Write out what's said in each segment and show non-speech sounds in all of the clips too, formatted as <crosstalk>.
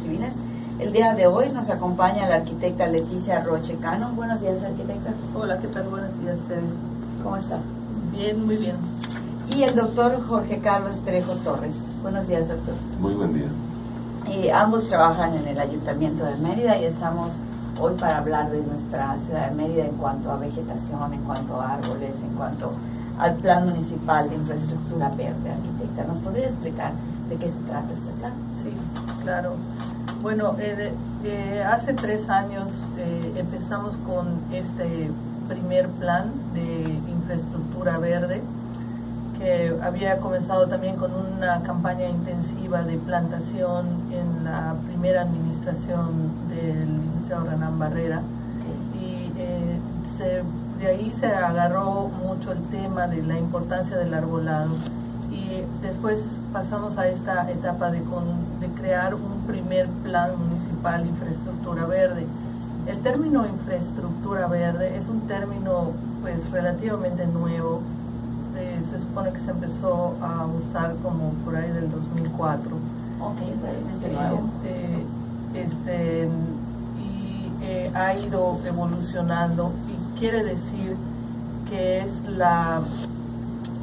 Civiles. El día de hoy nos acompaña la arquitecta Leticia Roche Cano. Buenos días, arquitecta. Hola, ¿qué tal? Buenos días, Tere. ¿Cómo está? Bien, muy bien. Y el doctor Jorge Carlos Trejo Torres. Buenos días, doctor. Muy buen día. Eh, ambos trabajan en el Ayuntamiento de Mérida y estamos hoy para hablar de nuestra ciudad de Mérida en cuanto a vegetación, en cuanto a árboles, en cuanto al plan municipal de infraestructura verde, arquitecta. ¿Nos podría explicar de qué se trata este plan? Sí, claro. Bueno, eh, eh, hace tres años eh, empezamos con este primer plan de infraestructura verde que había comenzado también con una campaña intensiva de plantación en la primera administración del licenciado Renan Barrera y se de ahí se agarró mucho el tema de la importancia del arbolado y después pasamos a esta etapa de, de crear un primer plan municipal de infraestructura verde. El término infraestructura verde es un término pues relativamente nuevo, se supone que se empezó a usar como por ahí del 2004. Ok, realmente nuevo. Eh, este, y eh, ha ido evolucionando quiere decir que es la,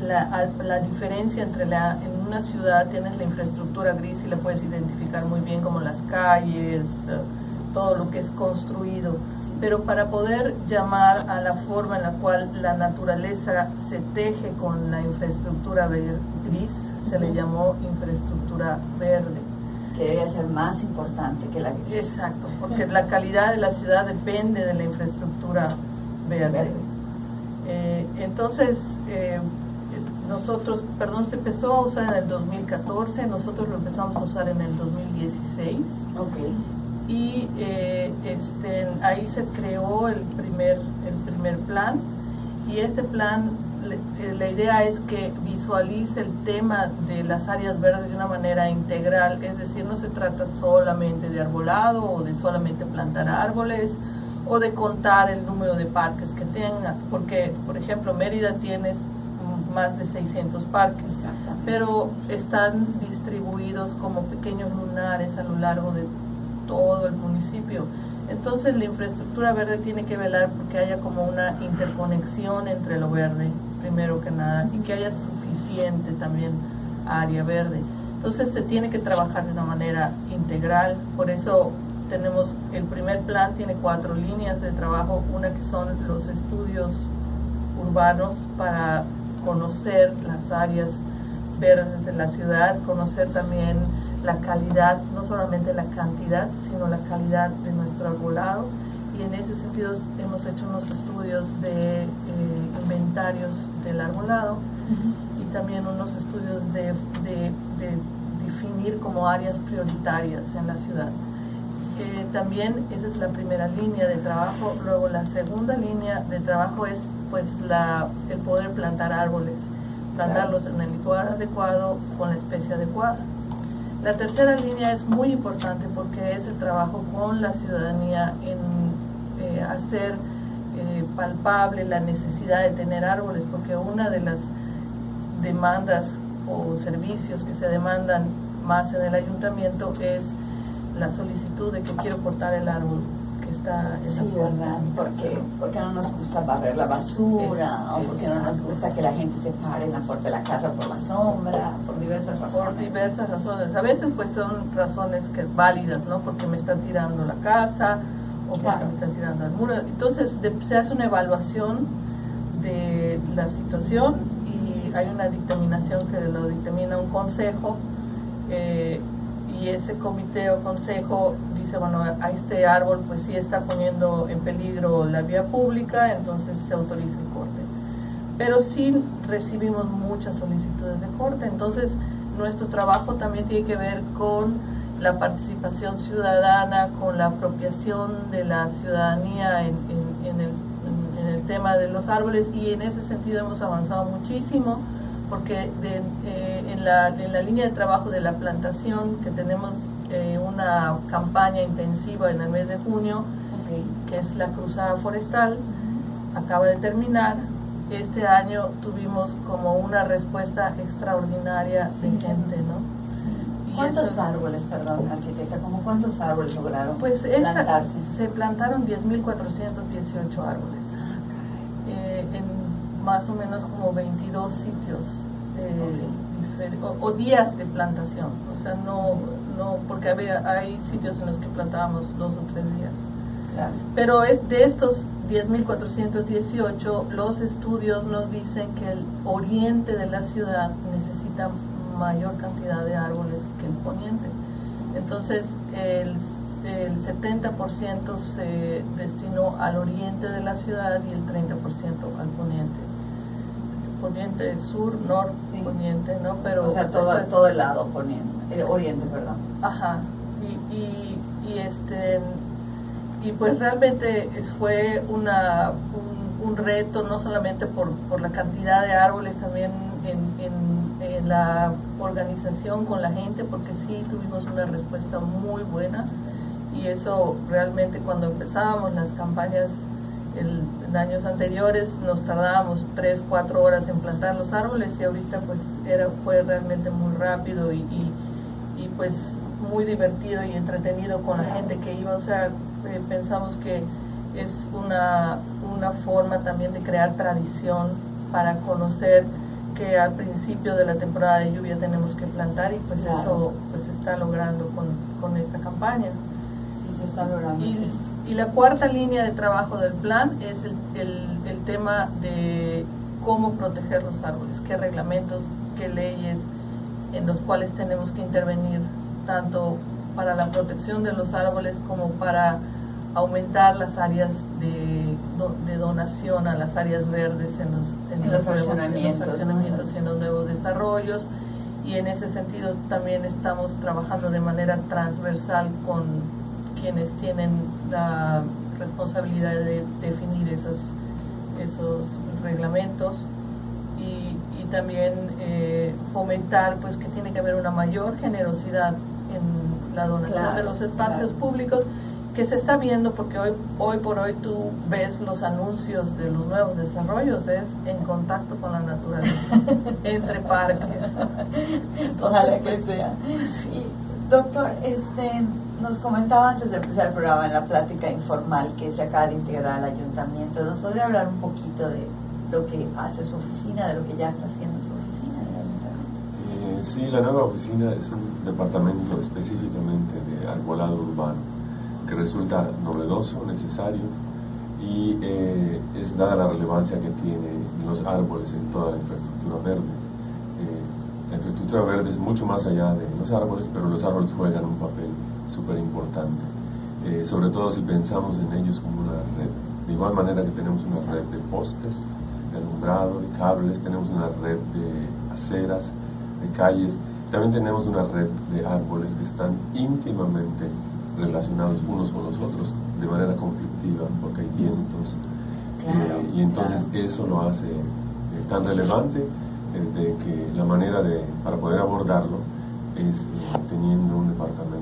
la, diferencia entre la, en una ciudad tienes la infraestructura gris y la puedes identificar muy bien como las calles, eh, todo lo que es construido. Pero para poder llamar a la forma en la cual la naturaleza se teje con la infraestructura gris, se le llamó infraestructura verde. Que debería ser más importante que la gris. Exacto, porque la calidad de la ciudad depende de la infraestructura verde. Eh, entonces, eh, nosotros, perdón, se empezó a usar en el 2014, nosotros lo empezamos a usar en el 2016. Okay. Y eh, este, ahí se creó el primer, el primer plan y este plan, la idea es que visualice el tema de las áreas verdes de una manera integral, es decir, no se trata solamente de arbolado o de solamente plantar árboles, o de contar el número de parques que tengas, porque, por ejemplo, Mérida tienes más de 600 parques, pero están distribuidos como pequeños lunares a lo largo de todo el municipio. Entonces la infraestructura verde tiene que velar porque haya como una interconexión entre lo verde, primero que nada, y que haya suficiente también área verde. Entonces se tiene que trabajar de una manera integral, por eso tenemos el primer plan, tiene cuatro líneas de trabajo, una que son los estudios urbanos para conocer las áreas verdes de la ciudad, conocer también la calidad, no solamente la cantidad, sino la calidad de nuestro arbolado. Y en ese sentido hemos hecho unos estudios de eh, inventarios del arbolado y también unos estudios de definir como áreas prioritarias en la ciudad también esa es la primera línea de trabajo. Luego la segunda línea de trabajo es pues el poder plantar árboles, plantarlos en el lugar adecuado con la especie adecuada. La tercera línea es muy importante porque es el trabajo con la ciudadanía en eh, hacer eh, palpable la necesidad de tener árboles, porque una de las demandas o servicios que se demandan más en el ayuntamiento es la solicitud de que quiero cortar el árbol que está en sí, la ¿verdad? Porque, porque no nos gusta barrer la basura, o porque no nos gusta que la gente se pare en la puerta de la casa por la sombra, por diversas razones. Por diversas razones. A veces pues son razones que válidas, ¿no? Porque me están tirando la casa o porque me están tirando el muro. Entonces se hace una evaluación de la situación y hay una dictaminación que lo dictamina un consejo eh, y ese comité o consejo dice, bueno, a este árbol pues sí está poniendo en peligro la vía pública, entonces se autoriza el corte. Pero sí recibimos muchas solicitudes de corte, entonces nuestro trabajo también tiene que ver con la participación ciudadana, con la apropiación de la ciudadanía en, el, en el tema de los árboles y en ese sentido hemos avanzado muchísimo porque eh, en, la, en, la, línea de trabajo de la plantación, que tenemos eh, una campaña intensiva en el mes de junio, que es la cruzada forestal, acaba de terminar. Este año tuvimos como una respuesta extraordinaria de gente, ¿no? ¿Cuántos árboles, perdón, arquitecta, como cuántos árboles lograron pues plantarse? Se plantaron 10.418 árboles. Ah, eh, en más o menos como 22 sitios eh, o, días de plantación. O sea, no, no porque había, hay sitios en los que plantábamos dos o tres días. Pero es, de estos 10.418, los estudios nos dicen que el oriente de la ciudad necesita mayor cantidad de árboles que el poniente. Entonces, el, el 70% se destinó al oriente de la ciudad y el 30% al poniente. Poniente, sur, norte, poniente, ¿no? Pero, o sea, todo, todo el lado poniente, eh, oriente, perdón. Ajá. Y, y, y este y pues realmente fue una, un, reto no solamente por, por, la cantidad de árboles, también en, en, la organización con la gente, porque sí tuvimos una respuesta muy buena y eso realmente cuando empezábamos las campañas en años anteriores nos tardábamos 3, 4 horas en plantar los árboles y ahorita pues era, fue realmente muy rápido y, y, y pues muy divertido y entretenido con la gente que iba, o sea, eh, pensamos que es una, una forma también de crear tradición para conocer que al principio de la temporada de lluvia tenemos que plantar y pues eso pues se está logrando con, con, esta campaña. Y se está logrando. Y, y, la cuarta línea de trabajo del plan es el, el, el tema de cómo proteger los árboles, qué reglamentos, qué leyes en los cuales tenemos que intervenir tanto para la protección de los árboles como para aumentar las áreas de, de donación a las áreas verdes en los, en, los, fraccionamientos, y en los nuevos desarrollos. Y en ese sentido también estamos trabajando de manera transversal con quienes tienen la responsabilidad de definir esos, esos reglamentos y, y también eh, fomentar pues que tiene que haber una mayor generosidad en la donación de los espacios públicos que se está viendo porque hoy hoy por hoy tú ves los anuncios de los nuevos desarrollos es en contacto con la naturaleza <laughs> entre parques. Ojalá que sea. Y, doctor este nos comentaba antes de empezar el programa en la plática informal que se acaba de integrar al ayuntamiento nos podría hablar un poquito de lo que hace su oficina de lo que ya está haciendo su oficina en el ayuntamiento eh, sí la nueva oficina es un departamento específicamente de arbolado urbano que resulta novedoso, necesario y eh, es dada la relevancia que tienen los árboles en toda la infraestructura verde. Eh, la infraestructura verde es mucho más allá de los árboles, pero los árboles juegan un papel súper importante, eh, sobre todo si pensamos en ellos como una red. De igual manera que tenemos una red de postes, de alumbrado, de cables, tenemos una red de aceras, de calles, también tenemos una red de árboles que están íntimamente relacionados unos con los otros de manera conflictiva porque hay vientos eh, y entonces eso lo hace eh, tan relevante eh, de que la manera de para poder abordarlo es teniendo un departamento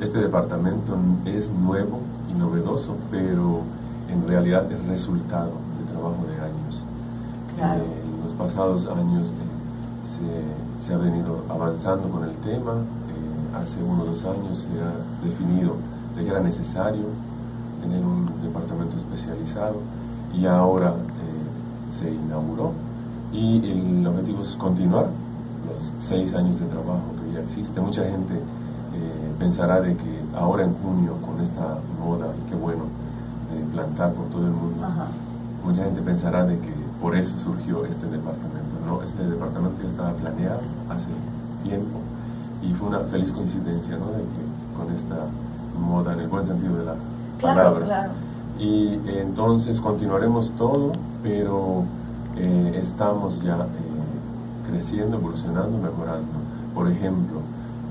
este departamento es nuevo y novedoso pero en realidad es resultado de trabajo de años. En los pasados años se, se ha venido avanzando con el tema. Hace uno o dos años se ha definido de que era necesario tener un departamento especializado y ahora eh, se inauguró. Y el objetivo es continuar los seis años de trabajo que ya existe. Mucha gente eh, pensará de que ahora en junio con esta moda, y qué bueno, de plantar por todo el mundo, mucha gente pensará de que por eso surgió este departamento. No, este departamento ya estaba planeado hace tiempo y fue una feliz coincidencia, ¿no? De que con esta moda, en el buen sentido de la palabra. Claro. Y entonces continuaremos todo, pero eh, estamos ya eh, creciendo, evolucionando, mejorando. Por ejemplo,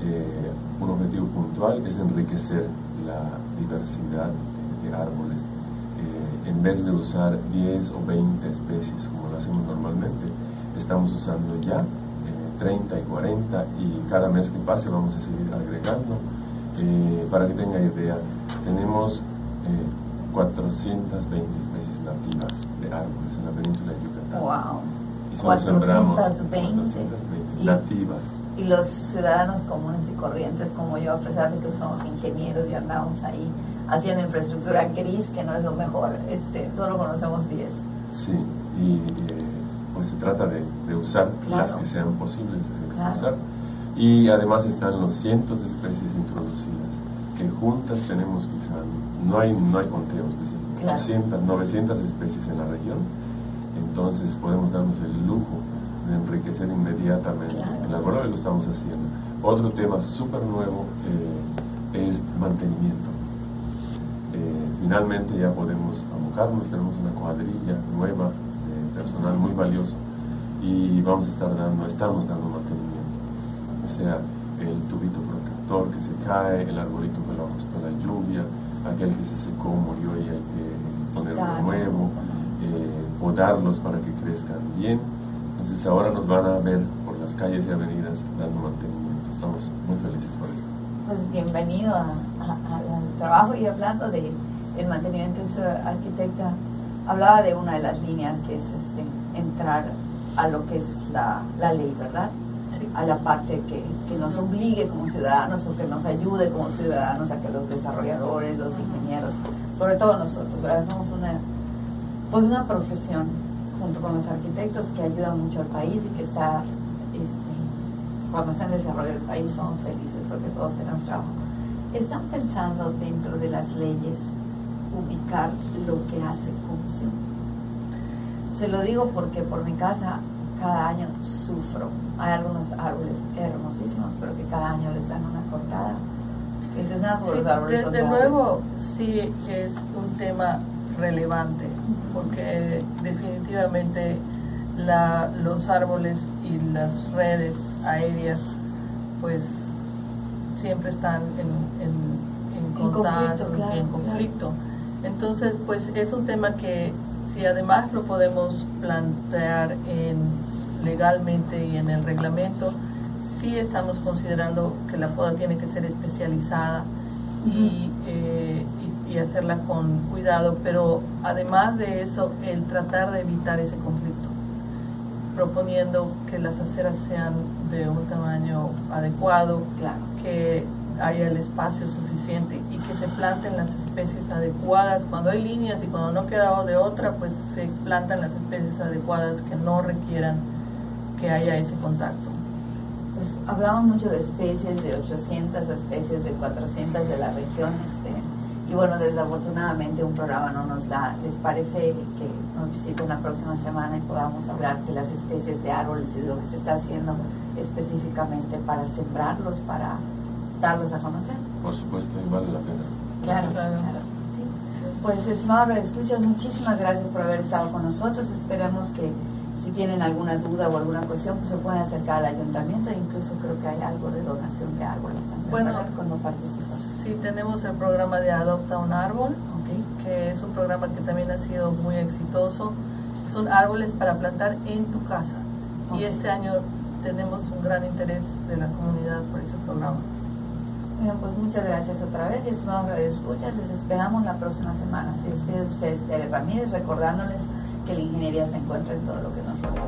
eh, un objetivo puntual es enriquecer la diversidad de árboles. en vez de usar 10 o 20 especies como lo hacemos normalmente, estamos usando ya 30 y 40 y cada mes que pase vamos a seguir agregando. Eh, para que tenga idea, tenemos 420 eh, especies nativas de árboles en la península de Yucatán. ¡Wow! Y 420, 420 nativas. y los ciudadanos comunes y corrientes como yo, a pesar de que somos ingenieros y andamos ahí haciendo infraestructura gris, que no es lo mejor, este, solo conocemos 10. Sí, y eh, pues se trata de, usar las que sean posibles de usar. Y además están los cientos de especies introducidas, que juntas tenemos quizá, no hay, no hay conteos, 800, 900 especies en la región, entonces podemos darnos el lujo de enriquecer inmediatamente el arbolado y lo estamos haciendo. Otro tema súper nuevo eh, es mantenimiento. Eh, finalmente ya podemos abocarnos, tenemos una cuadrilla nueva de personal muy valioso y vamos a estar dando, estamos dando mantenimiento. O sea, el tubito protector que se cae, el arbolito que lo ajustó la lluvia, aquel que se secó, murió y hay que ponerlo nuevo, eh, podarlos para que crezcan bien entonces ahora nos van a ver por las calles y avenidas dando mantenimiento. Estamos muy felices por esto. Pues bienvenido al trabajo y hablando de el mantenimiento, su arquitecta hablaba de una de las líneas que es este, entrar a lo que es la, la ley, ¿verdad? a la parte que, que, nos obligue como ciudadanos o que nos ayude como ciudadanos a que los desarrolladores, los ingenieros, sobre todo nosotros, ¿verdad? Somos una, pues una profesión junto con los arquitectos que ayudan mucho al país y que está, este, cuando está en desarrollo del país somos felices porque todos tenemos trabajo. ¿Están pensando dentro de las leyes ubicar lo que hace comisión? Se lo digo porque por mi casa cada año sufro. Hay algunos árboles hermosísimos, pero que cada año les dan una cortada. desde luego, sí es un tema relevante, porque definitivamente la, los árboles y las redes aéreas pues siempre están en, en, contacto, en conflicto. Entonces, pues es un tema que si además lo podemos plantear en, legalmente y en el reglamento, sí estamos considerando que la poda tiene que ser especializada y, eh, y hacerla con cuidado, pero además de eso, el tratar de evitar ese conflicto, proponiendo que las aceras sean de un tamaño adecuado, que haya el espacio suficiente y que se planten las especies adecuadas. Cuando hay líneas y cuando no queda de otra, pues se plantan las especies adecuadas que no requieran que haya ese contacto. Pues hablamos mucho de especies, de 800 especies, de 400 de la región. Este, y bueno, desafortunadamente un programa no nos da. ¿Les parece que nos visiten la próxima semana y podamos hablar de las especies de árboles y de lo que se está haciendo específicamente para sembrarlos, para darlos a conocer? Por supuesto, y vale la pena. Claro, claro. Sí. Pues, estimado escuchas, muchísimas gracias por haber estado con nosotros. Esperemos que si tienen alguna duda o alguna cuestión, pues se pueden acercar al ayuntamiento e incluso creo que hay algo de donación de árboles también bueno, cuando participan. Sí, tenemos el programa de Adopta un Árbol, que es un programa que también ha sido muy exitoso. Son árboles para plantar en tu casa. Y este año tenemos un gran interés de la comunidad por ese programa. Bueno, pues muchas gracias otra vez y estimados escuchas les esperamos la próxima semana. Se despide de ustedes Tere Ramírez recordándoles que la ingeniería se encuentra en todo lo que nos rodea.